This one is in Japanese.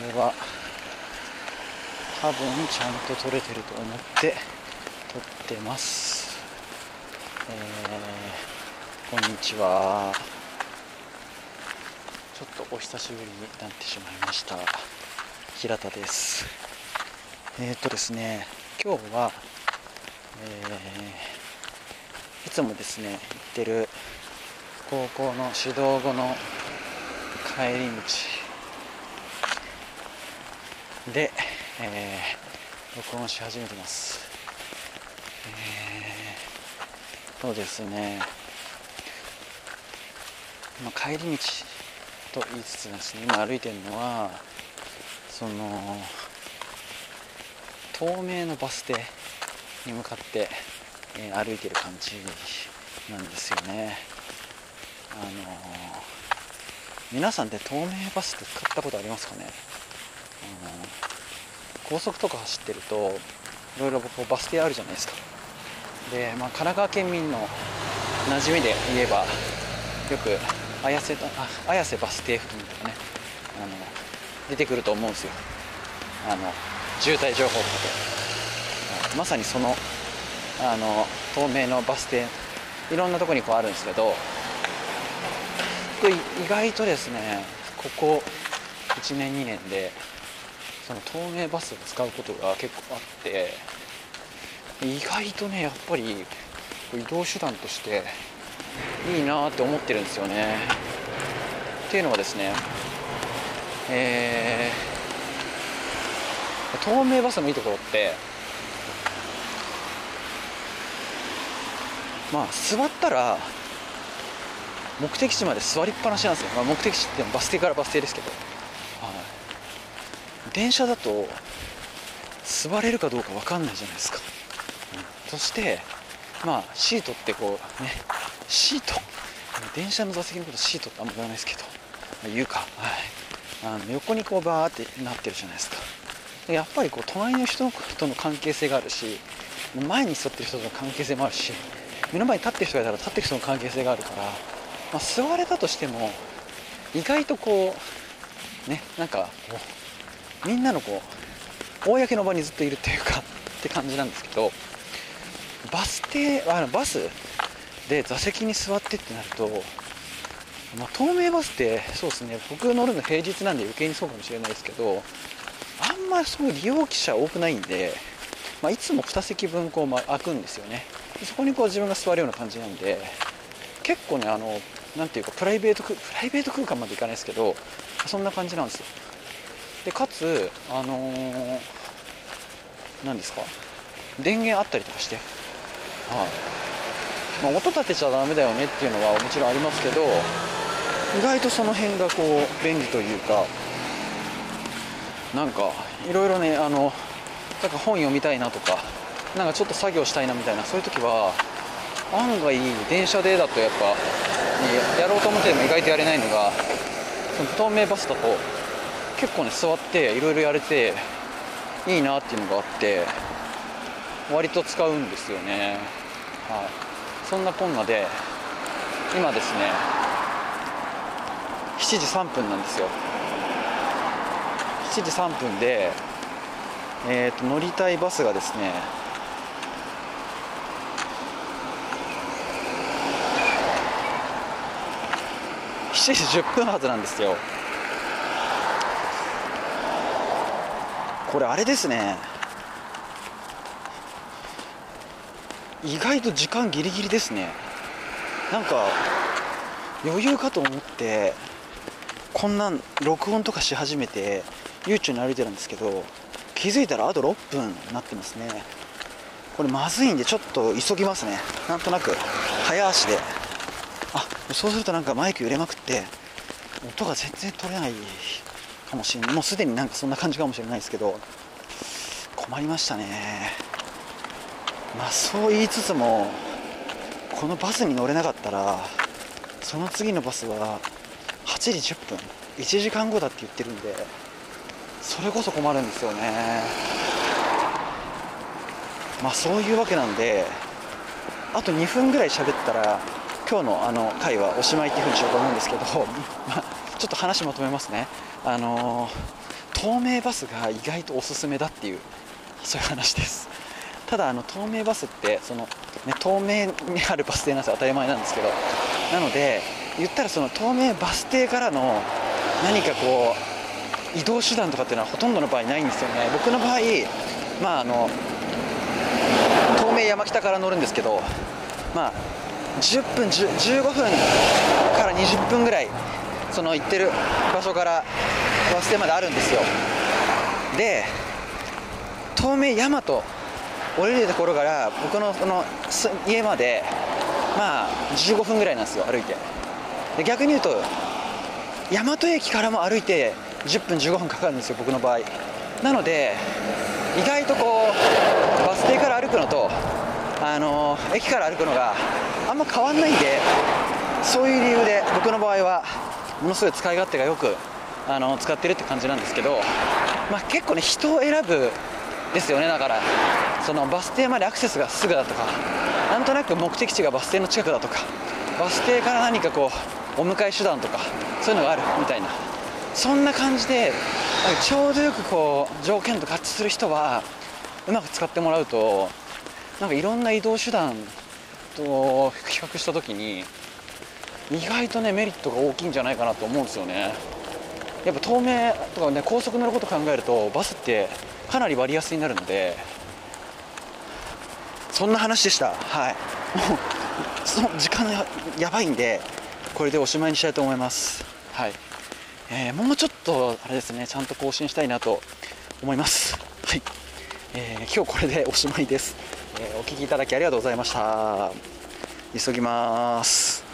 れは多分ちゃんと撮れてると思って撮ってます。えー、こんにちは。ちょっとお久しぶりになってしまいました。平田です。えー、っとですね今日は、えー、いつもですね行ってる高校の指導後の帰り道で、えー、録音し始めてます、えー、そうですね、ま、帰り道と言いつつですね今歩いてるのはその東名のバス停に向かって、えー、歩いてる感じなんですよね。あの皆さんで東名バスって使ったことありますかね、高速とか走ってるといろいろバス停あるじゃないですか。で、まあ、神奈川県民の馴染みで言えばよく綾瀬あ綾瀬バス停付近とかねあの出てくると思うんですよ。あの渋滞情報とかで。まさにそのあの東名のバス停いろんなとこにこうあるんですけど意外とですねここ1年2年でその東名バスを使うことが結構あって意外とねやっぱり移動手段としていいなって思ってるんですよね。っていうのはですねえー、東名バスのいいところってまあ座ったら目的地まで座りっぱなしなんですよ、まあ、目的地ってバス停からバス停ですけど、電車だと座れるかどうか分かんないじゃないですか、うん、そしてまあシートってこうねシート？電車の座席のことシートってあんま言わないですけど、まあ、言うか、はい、あの横にこうバーってなってるじゃないですか。やっぱりこう隣の人との関係性があるし前に座ってる人との関係性もあるし目の前に立ってる人がいたら立ってる人の関係性があるからまあ、座れたとしても意外とこうねなんかこうみんなのこう公の場にずっといるっていうかって感じなんですけどバス停あのバスで座席に座ってってなると、まあ、東名バスってそうですね僕乗るの平日なんで余計にそうかもしれないですけどあんまりそう利用者多くないんで、まあ、いつも2席分こう、まあ、空くんですよね。そこにこう自分が座るような感じなんで結構ねあのなんていうかプライベートプライベート空間までいかないですけどそんな感じなんですよ。でかつあのー、何ですか？電源あったりとかして。はい、まあ、音立てちゃダメだよねっていうのはもちろんありますけど意外とその辺がこう便利というかなんかいろいろねあのなんか本読みたいなとかなんかちょっと作業したいなみたいなそういう時は案外電車でだとやっぱやろうと思っても意外とやれないのがその透明バスだと結構ね座っていろいろやれていいなっていうのがあって割と使うんですよね。はい。そんなこんなで今ですね7時3分なんですよ。7時3分でえーと乗りたいバスがですね7時10分発なんですよ。これあれですね。意外と時間ギリギリですね。なんか余裕かと思ってこんなん録音とかし始めて悠長に歩いてるんですけど気づいたらあと6分になってますね。これまずいんでちょっと急ぎますね。なんとなく早足で。あそうするとなんかマイク揺れまくって音が全然取れない。かもしれないもうすでになんかそんな感じかもしれないですけど困りましたね。まあそう言いつつもこのバスに乗れなかったらその次のバスは8時10分1時間後だって言ってるんでそれこそ困るんですよね。まあそういうわけなんであと2分ぐらい喋ったら今日のあの回はおしまいっていうふうにしようと思うんですけど、まあ、ちょっと話まとめますね。あの透明バスが意外とおすすめだっていう そういう話です。ただあの透明バスってその、ね、透明にあるバス停なんです当たり前なんですけど。なので言ったらその透明バス停からの何かこう移動手段とかっていうのはほとんどの場合ないんですよね。僕の場合まああの東名山北から乗るんですけどまあ10分10 15分から20分ぐらいその行ってる場所からバス停まであるんですよ。で東名大和降りるところから僕のその家までまあ15分ぐらいなんですよ歩いて。で逆に言うと大和駅からも歩いて10分15分かかるんですよ僕の場合。なので意外とこうバス停から歩くのとあの駅から歩くのがあんま変わんないんでそういう理由で僕の場合はものすごい使い勝手がよくあの使ってるって感じなんですけど、まあ、結構ね人を選ぶですよね。だからそのバス停までアクセスがすぐだとかなんとなく目的地がバス停の近くだとかバス停から何かこうお迎え手段とかそういうのがあるみたいな。そんな感じでちょうどよくこう条件と合致する人はうまく使ってもらうとなんかいろんな移動手段と比較した時に意外とねメリットが大きいんじゃないかなと思うんですよね。やっぱ東名とかね高速乗ること考えるとバスってかなり割安になるのでそんな話でした。はい。も うその時間がやばいんでこれでおしまいにしたいと思います。はい、えー、もうちょっとあれですねちゃんと更新したいなと思います。はい、えー、今日これでおしまいです、えー、お聞きいただきありがとうございました。急ぎます。